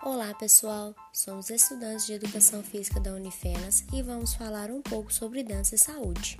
Olá pessoal, somos estudantes de Educação Física da Unifenas e vamos falar um pouco sobre dança e saúde.